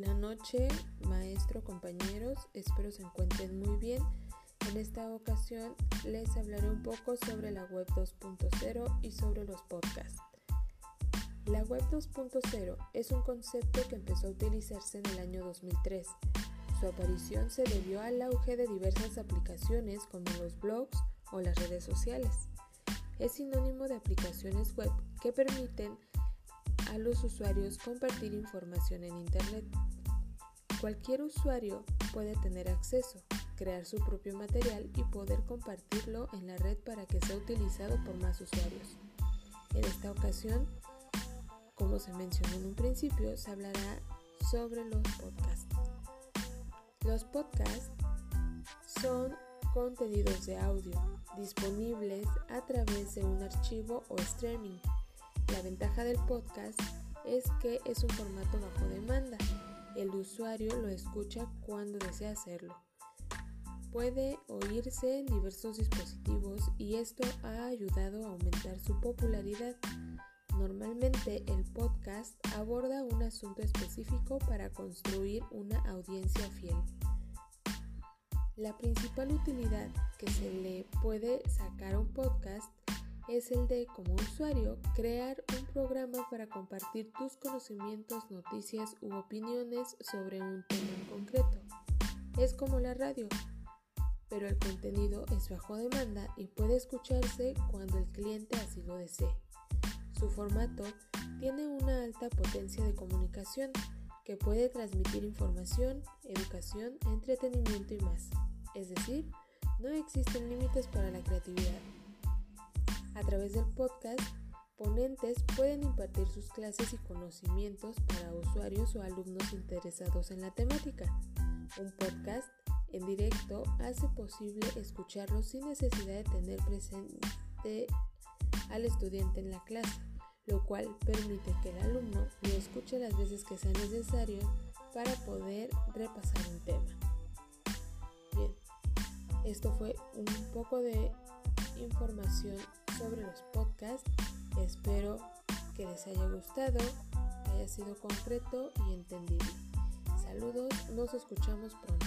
noche, maestro, compañeros. Espero se encuentren muy bien. En esta ocasión les hablaré un poco sobre la web 2.0 y sobre los podcasts. La web 2.0 es un concepto que empezó a utilizarse en el año 2003. Su aparición se debió al auge de diversas aplicaciones como los blogs o las redes sociales. Es sinónimo de aplicaciones web que permiten a los usuarios compartir información en Internet. Cualquier usuario puede tener acceso, crear su propio material y poder compartirlo en la red para que sea utilizado por más usuarios. En esta ocasión, como se mencionó en un principio, se hablará sobre los podcasts. Los podcasts son contenidos de audio disponibles a través de un archivo o streaming la ventaja del podcast es que es un formato bajo demanda. El usuario lo escucha cuando desea hacerlo. Puede oírse en diversos dispositivos y esto ha ayudado a aumentar su popularidad. Normalmente el podcast aborda un asunto específico para construir una audiencia fiel. La principal utilidad que se le puede sacar a un podcast es el de, como usuario, crear un programa para compartir tus conocimientos, noticias u opiniones sobre un tema en concreto. Es como la radio, pero el contenido es bajo demanda y puede escucharse cuando el cliente así lo desee. Su formato tiene una alta potencia de comunicación que puede transmitir información, educación, entretenimiento y más. Es decir, no existen límites para la creatividad. A través del podcast, ponentes pueden impartir sus clases y conocimientos para usuarios o alumnos interesados en la temática. Un podcast en directo hace posible escucharlo sin necesidad de tener presente al estudiante en la clase, lo cual permite que el alumno lo escuche las veces que sea necesario para poder repasar un tema. Bien, esto fue un poco de información sobre los podcasts. Espero que les haya gustado, que haya sido concreto y entendible. Saludos, nos escuchamos pronto.